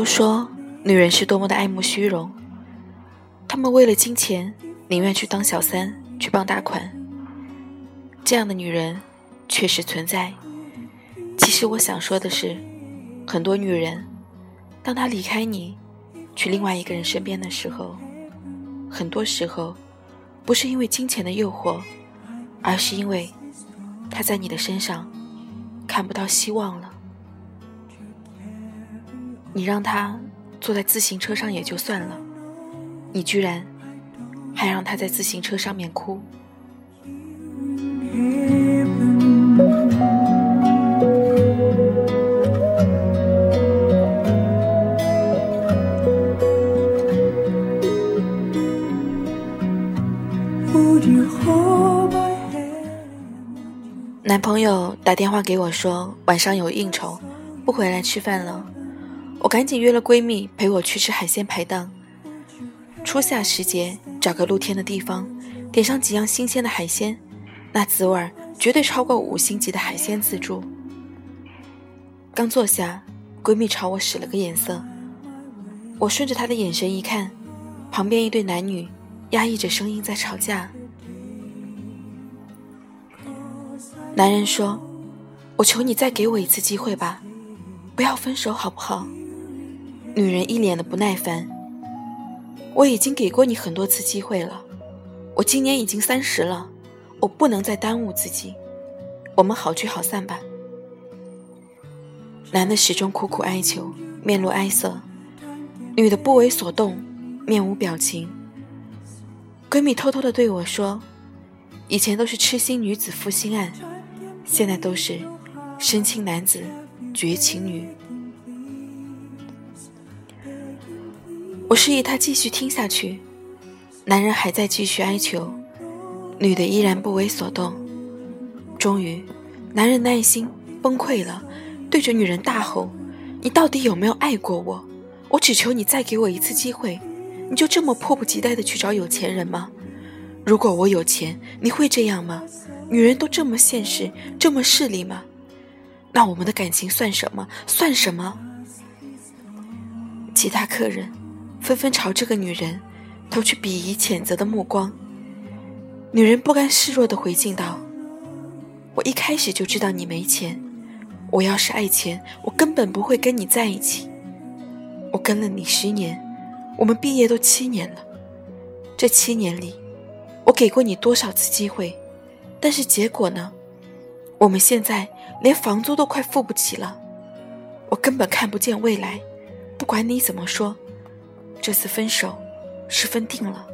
都说女人是多么的爱慕虚荣，她们为了金钱宁愿去当小三，去傍大款。这样的女人确实存在。其实我想说的是，很多女人，当她离开你，去另外一个人身边的时候，很多时候不是因为金钱的诱惑，而是因为她在你的身上看不到希望了。你让他坐在自行车上也就算了，你居然还让他在自行车上面哭。男朋友打电话给我说晚上有应酬，不回来吃饭了。我赶紧约了闺蜜陪我去吃海鲜排档。初夏时节，找个露天的地方，点上几样新鲜的海鲜，那滋味儿绝对超过五星级的海鲜自助。刚坐下，闺蜜朝我使了个眼色，我顺着她的眼神一看，旁边一对男女压抑着声音在吵架。男人说：“我求你再给我一次机会吧，不要分手好不好？”女人一脸的不耐烦。我已经给过你很多次机会了，我今年已经三十了，我不能再耽误自己。我们好聚好散吧。男的始终苦苦哀求，面露哀色；女的不为所动，面无表情。闺蜜偷偷的对我说：“以前都是痴心女子负心汉，现在都是深情男子绝情女。”我示意他继续听下去，男人还在继续哀求，女的依然不为所动。终于，男人耐心崩溃了，对着女人大吼：“你到底有没有爱过我？我只求你再给我一次机会，你就这么迫不及待的去找有钱人吗？如果我有钱，你会这样吗？女人都这么现实，这么势利吗？那我们的感情算什么？算什么？”其他客人。纷纷朝这个女人投去鄙夷、谴责的目光。女人不甘示弱地回敬道：“我一开始就知道你没钱。我要是爱钱，我根本不会跟你在一起。我跟了你十年，我们毕业都七年了。这七年里，我给过你多少次机会？但是结果呢？我们现在连房租都快付不起了。我根本看不见未来。不管你怎么说。”这次分手是分定了。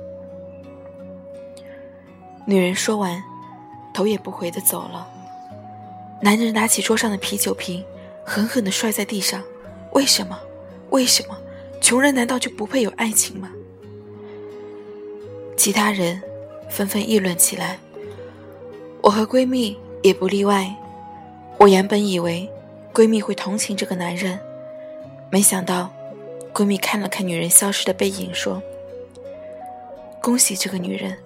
女人说完，头也不回的走了。男人拿起桌上的啤酒瓶，狠狠的摔在地上。为什么？为什么？穷人难道就不配有爱情吗？其他人纷纷议论起来，我和闺蜜也不例外。我原本以为闺蜜会同情这个男人，没想到。闺蜜看了看女人消失的背影，说：“恭喜这个女人，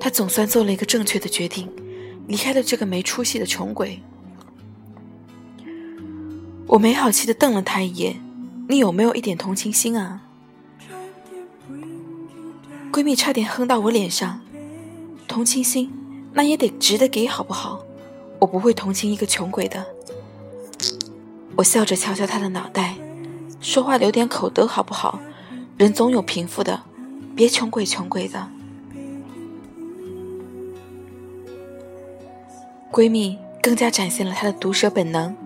她总算做了一个正确的决定，离开了这个没出息的穷鬼。”我没好气的瞪了她一眼：“你有没有一点同情心啊？”闺蜜差点哼到我脸上：“同情心，那也得值得给，好不好？我不会同情一个穷鬼的。”我笑着敲敲她的脑袋。说话留点口德好不好？人总有贫富的，别穷鬼穷鬼的。闺蜜更加展现了她的毒舌本能。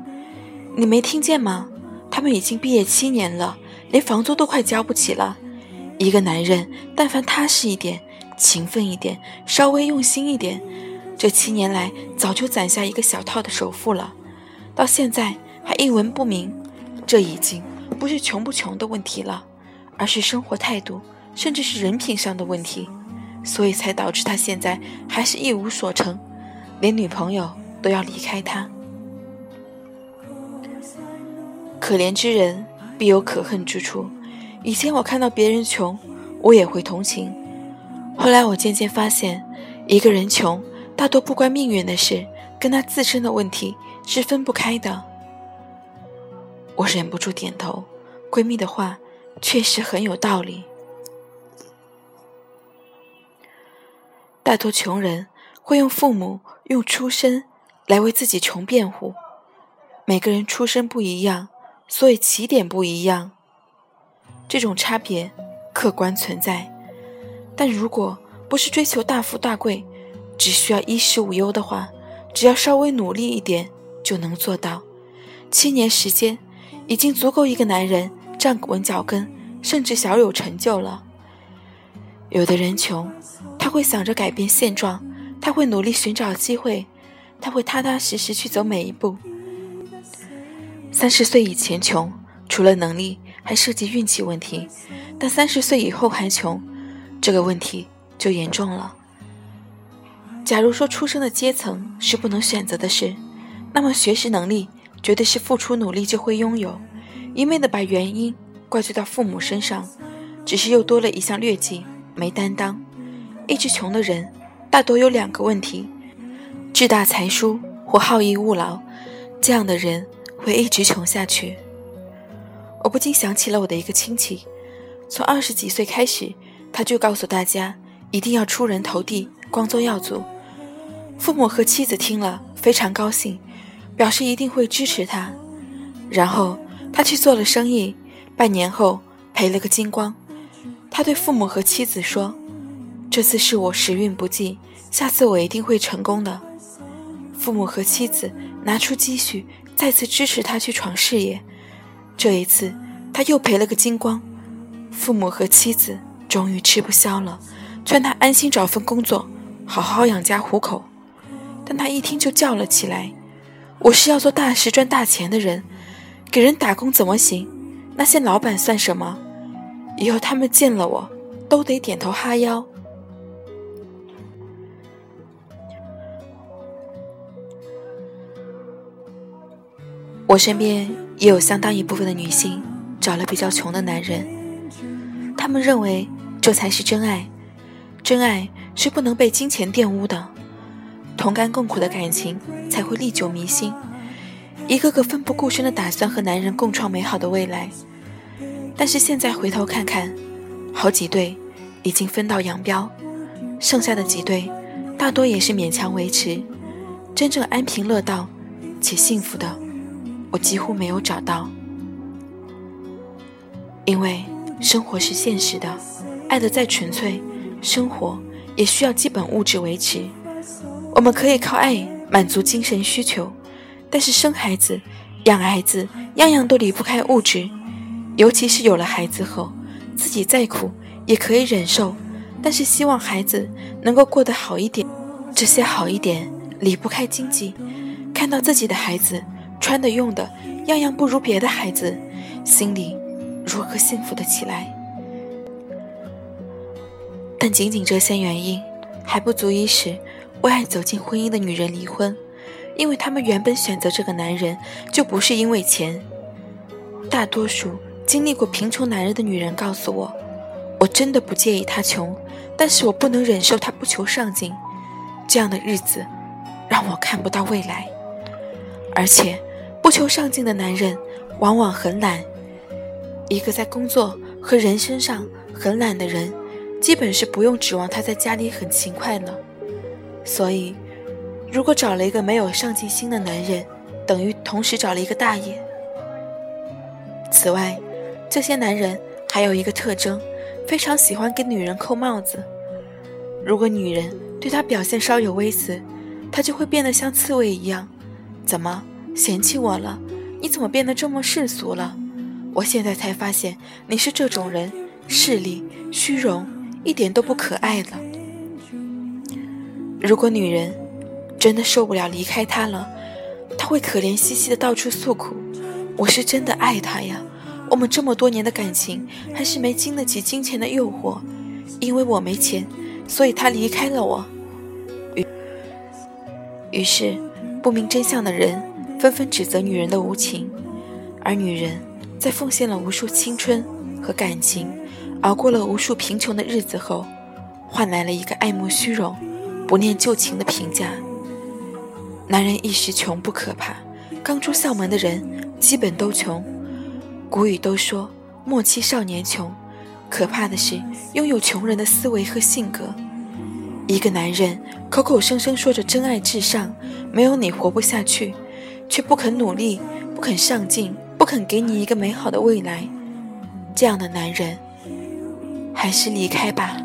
你没听见吗？他们已经毕业七年了，连房租都快交不起了。一个男人，但凡踏实一点、勤奋一点、稍微用心一点，这七年来早就攒下一个小套的首付了。到现在还一文不名，这已经。不是穷不穷的问题了，而是生活态度，甚至是人品上的问题，所以才导致他现在还是一无所成，连女朋友都要离开他。可怜之人必有可恨之处。以前我看到别人穷，我也会同情。后来我渐渐发现，一个人穷，大多不关命运的事，跟他自身的问题是分不开的。我忍不住点头，闺蜜的话确实很有道理。大多穷人会用父母用出身来为自己穷辩护。每个人出身不一样，所以起点不一样。这种差别客观存在，但如果不是追求大富大贵，只需要衣食无忧的话，只要稍微努力一点就能做到。七年时间已经足够一个男人站稳脚跟，甚至小有成就了。有的人穷，他会想着改变现状，他会努力寻找机会，他会踏踏实实去走每一步。三十岁以前穷，除了能力，还涉及运气问题；但三十岁以后还穷，这个问题就严重了。假如说出生的阶层是不能选择的事，那么学习能力绝对是付出努力就会拥有。一味的把原因怪罪到父母身上，只是又多了一项劣迹，没担当。一直穷的人，大多有两个问题：志大才疏或好逸恶劳。这样的人。会一直穷下去。我不禁想起了我的一个亲戚，从二十几岁开始，他就告诉大家一定要出人头地，光宗耀祖。父母和妻子听了非常高兴，表示一定会支持他。然后他去做了生意，半年后赔了个精光。他对父母和妻子说：“这次是我时运不济，下次我一定会成功的。”父母和妻子拿出积蓄。再次支持他去闯事业，这一次他又赔了个精光。父母和妻子终于吃不消了，劝他安心找份工作，好好养家糊口。但他一听就叫了起来：“我是要做大事赚大钱的人，给人打工怎么行？那些老板算什么？以后他们见了我，都得点头哈腰。”我身边也有相当一部分的女性找了比较穷的男人，他们认为这才是真爱，真爱是不能被金钱玷污的，同甘共苦的感情才会历久弥新。一个个奋不顾身的打算和男人共创美好的未来，但是现在回头看看，好几对已经分道扬镳，剩下的几对大多也是勉强维持，真正安贫乐道且幸福的。我几乎没有找到，因为生活是现实的，爱的再纯粹，生活也需要基本物质维持。我们可以靠爱满足精神需求，但是生孩子、养孩子，样样都离不开物质。尤其是有了孩子后，自己再苦也可以忍受，但是希望孩子能够过得好一点。这些好一点离不开经济，看到自己的孩子。穿的用的样样不如别的孩子，心里如何幸福的起来？但仅仅这些原因还不足以使为爱走进婚姻的女人离婚，因为他们原本选择这个男人就不是因为钱。大多数经历过贫穷男人的女人告诉我，我真的不介意他穷，但是我不能忍受他不求上进，这样的日子让我看不到未来，而且。不求上进的男人往往很懒，一个在工作和人身上很懒的人，基本是不用指望他在家里很勤快了。所以，如果找了一个没有上进心的男人，等于同时找了一个大爷。此外，这些男人还有一个特征，非常喜欢给女人扣帽子。如果女人对他表现稍有微词，他就会变得像刺猬一样。怎么？嫌弃我了？你怎么变得这么世俗了？我现在才发现你是这种人，势利、虚荣，一点都不可爱了。如果女人真的受不了离开他了，她会可怜兮兮的到处诉苦：“我是真的爱他呀，我们这么多年的感情还是没经得起金钱的诱惑，因为我没钱，所以他离开了我。”于于是，不明真相的人。纷纷指责女人的无情，而女人在奉献了无数青春和感情，熬过了无数贫穷的日子后，换来了一个爱慕虚荣、不念旧情的评价。男人一时穷不可怕，刚出校门的人基本都穷。古语都说莫欺少年穷，可怕的是拥有穷人的思维和性格。一个男人口口声声说着真爱至上，没有你活不下去，却不肯努力，不肯上进，不肯给你一个美好的未来。这样的男人，还是离开吧。